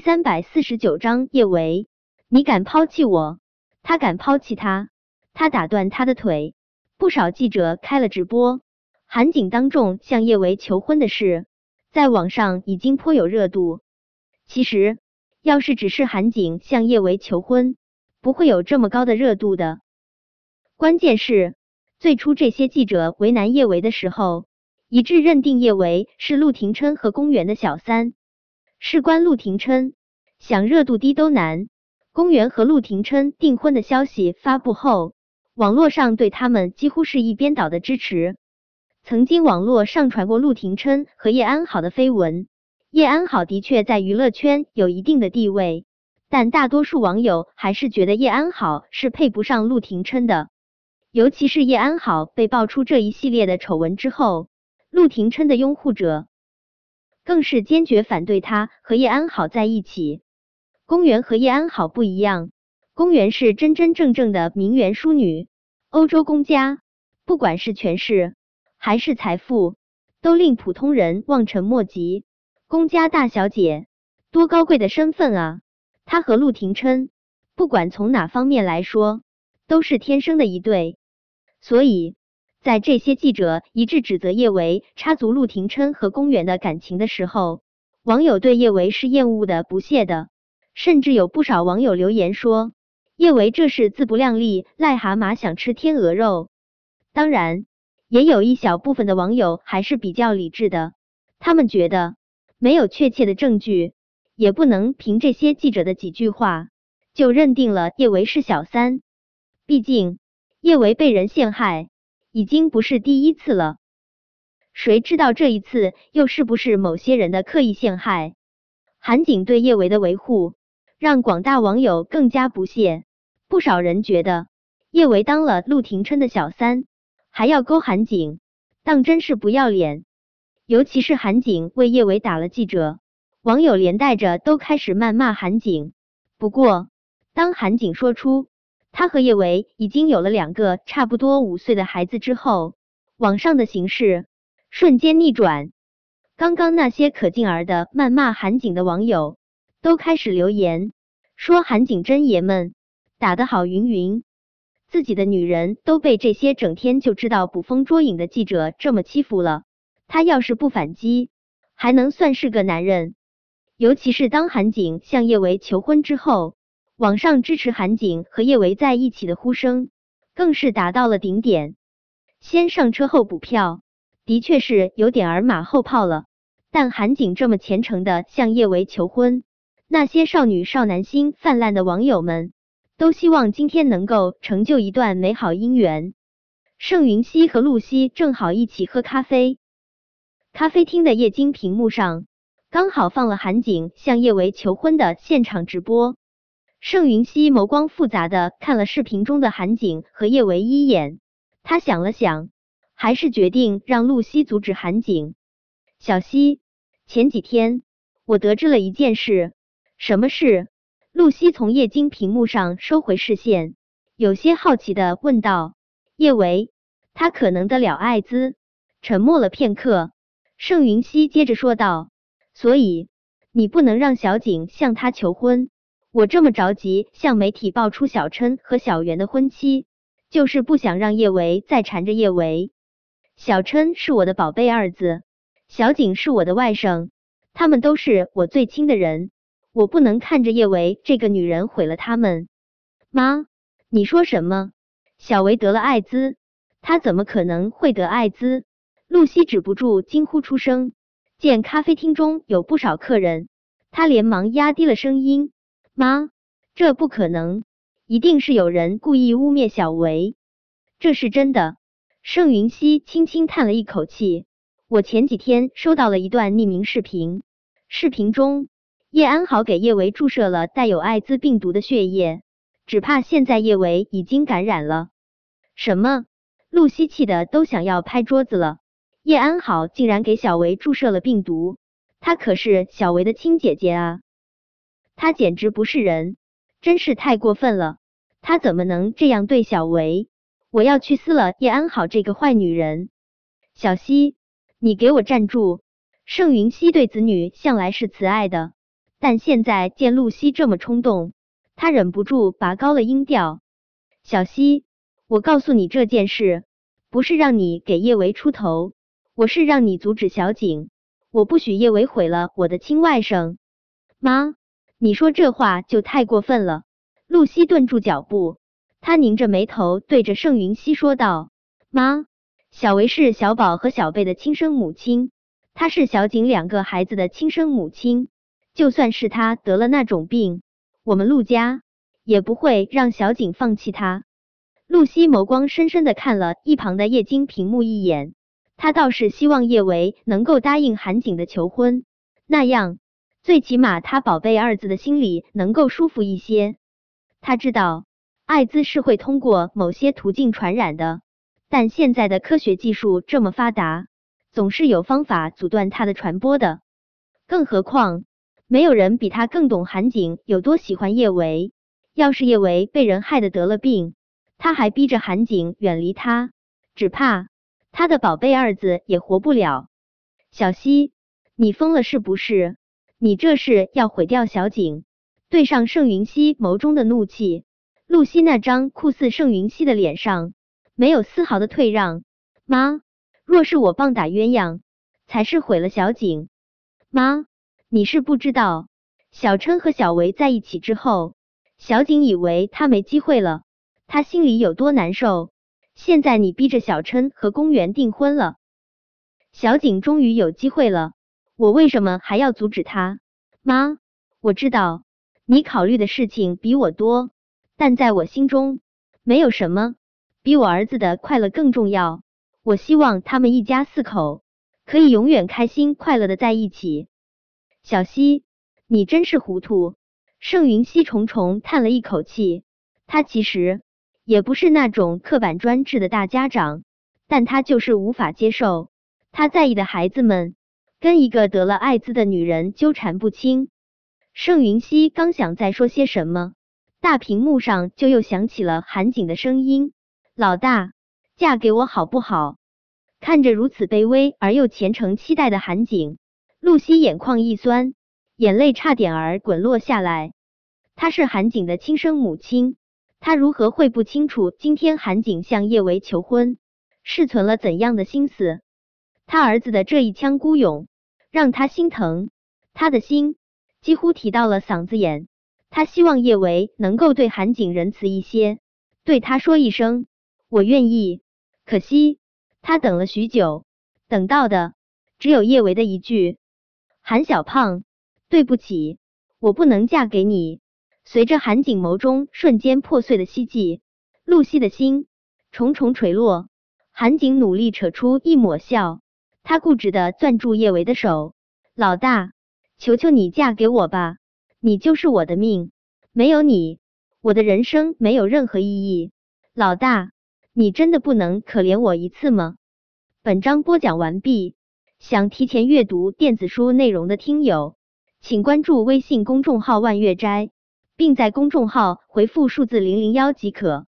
三百四十九章叶维，你敢抛弃我，他敢抛弃他，他打断他的腿。不少记者开了直播，韩景当众向叶维求婚的事，在网上已经颇有热度。其实，要是只是韩景向叶维求婚，不会有这么高的热度的。关键是，最初这些记者为难叶维的时候，一致认定叶维是陆廷琛和公园的小三。事关陆廷琛，想热度低都难。公园和陆廷琛订婚的消息发布后，网络上对他们几乎是一边倒的支持。曾经网络上传过陆廷琛和叶安好的绯闻，叶安好的确在娱乐圈有一定的地位，但大多数网友还是觉得叶安好是配不上陆廷琛的。尤其是叶安好被爆出这一系列的丑闻之后，陆廷琛的拥护者。更是坚决反对他和叶安好在一起。公园和叶安好不一样，公园是真真正正的名媛淑女，欧洲公家，不管是权势还是财富，都令普通人望尘莫及。公家大小姐，多高贵的身份啊！她和陆廷琛，不管从哪方面来说，都是天生的一对，所以。在这些记者一致指责叶维插足陆廷琛和公园的感情的时候，网友对叶维是厌恶的、不屑的，甚至有不少网友留言说叶维这是自不量力，癞蛤蟆想吃天鹅肉。当然，也有一小部分的网友还是比较理智的，他们觉得没有确切的证据，也不能凭这些记者的几句话就认定了叶维是小三。毕竟叶维被人陷害。已经不是第一次了，谁知道这一次又是不是某些人的刻意陷害？韩景对叶维的维护，让广大网友更加不屑。不少人觉得叶维当了陆廷琛的小三，还要勾韩景，当真是不要脸。尤其是韩景为叶维打了记者，网友连带着都开始谩骂韩景。不过，当韩景说出。他和叶维已经有了两个差不多五岁的孩子之后，网上的形势瞬间逆转。刚刚那些可劲儿的谩骂韩景的网友，都开始留言说韩景真爷们，打得好云云。自己的女人都被这些整天就知道捕风捉影的记者这么欺负了，他要是不反击，还能算是个男人？尤其是当韩景向叶维求婚之后。网上支持韩景和叶维在一起的呼声更是达到了顶点。先上车后补票，的确是有点儿马后炮了。但韩景这么虔诚的向叶维求婚，那些少女少男心泛滥的网友们都希望今天能够成就一段美好姻缘。盛云熙和露西正好一起喝咖啡，咖啡厅的液晶屏幕上刚好放了韩景向叶维求婚的现场直播。盛云熙眸光复杂的看了视频中的韩景和叶维一眼，他想了想，还是决定让露西阻止韩景。小西，前几天我得知了一件事，什么事？露西从液晶屏幕上收回视线，有些好奇的问道。叶维，他可能得了艾滋。沉默了片刻，盛云熙接着说道：“所以你不能让小景向他求婚。”我这么着急向媒体爆出小琛和小袁的婚期，就是不想让叶维再缠着叶维。小琛是我的宝贝儿子，小景是我的外甥，他们都是我最亲的人，我不能看着叶维这个女人毁了他们。妈，你说什么？小维得了艾滋？他怎么可能会得艾滋？露西止不住惊呼出声。见咖啡厅中有不少客人，她连忙压低了声音。妈，这不可能，一定是有人故意污蔑小维，这是真的。盛云熙轻轻叹了一口气，我前几天收到了一段匿名视频，视频中叶安好给叶维注射了带有艾滋病毒的血液，只怕现在叶维已经感染了。什么？露西气的都想要拍桌子了。叶安好竟然给小维注射了病毒，她可是小维的亲姐姐啊！他简直不是人，真是太过分了！他怎么能这样对小维？我要去撕了叶安好这个坏女人！小希，你给我站住！盛云熙对子女向来是慈爱的，但现在见露西这么冲动，他忍不住拔高了音调：“小希，我告诉你这件事，不是让你给叶维出头，我是让你阻止小景。我不许叶维毁了我的亲外甥。”妈，你说这话就太过分了。露西顿住脚步，她拧着眉头对着盛云熙说道：“妈，小维是小宝和小贝的亲生母亲，她是小景两个孩子的亲生母亲。就算是她得了那种病，我们陆家也不会让小景放弃她。”露西眸光深深的看了一旁的液晶屏幕一眼，她倒是希望叶维能够答应韩景的求婚，那样最起码他宝贝二字的心里能够舒服一些。他知道艾滋是会通过某些途径传染的，但现在的科学技术这么发达，总是有方法阻断它的传播的。更何况，没有人比他更懂韩景有多喜欢叶维。要是叶维被人害得得了病，他还逼着韩景远离他，只怕他的宝贝二字也活不了。小西，你疯了是不是？你这是要毁掉小景？对上盛云熙眸中的怒气，露西那张酷似盛云熙的脸上没有丝毫的退让。妈，若是我棒打鸳鸯，才是毁了小景。妈，你是不知道，小琛和小维在一起之后，小景以为他没机会了，他心里有多难受。现在你逼着小琛和公园订婚了，小景终于有机会了，我为什么还要阻止他？妈，我知道。你考虑的事情比我多，但在我心中，没有什么比我儿子的快乐更重要。我希望他们一家四口可以永远开心快乐的在一起。小希，你真是糊涂。盛云熙重重叹了一口气，他其实也不是那种刻板专制的大家长，但他就是无法接受他在意的孩子们跟一个得了艾滋的女人纠缠不清。盛云熙刚想再说些什么，大屏幕上就又响起了韩景的声音：“老大，嫁给我好不好？”看着如此卑微而又虔诚期待的韩景，露西眼眶一酸，眼泪差点儿滚落下来。她是韩景的亲生母亲，她如何会不清楚今天韩景向叶维求婚是存了怎样的心思？他儿子的这一腔孤勇，让他心疼，他的心。几乎提到了嗓子眼，他希望叶维能够对韩景仁慈一些，对他说一声我愿意。可惜他等了许久，等到的只有叶维的一句：“韩小胖，对不起，我不能嫁给你。”随着韩景眸中瞬间破碎的希冀，露西的心重重垂落。韩景努力扯出一抹笑，他固执的攥住叶维的手，老大。求求你嫁给我吧，你就是我的命，没有你，我的人生没有任何意义。老大，你真的不能可怜我一次吗？本章播讲完毕，想提前阅读电子书内容的听友，请关注微信公众号万月斋，并在公众号回复数字零零幺即可。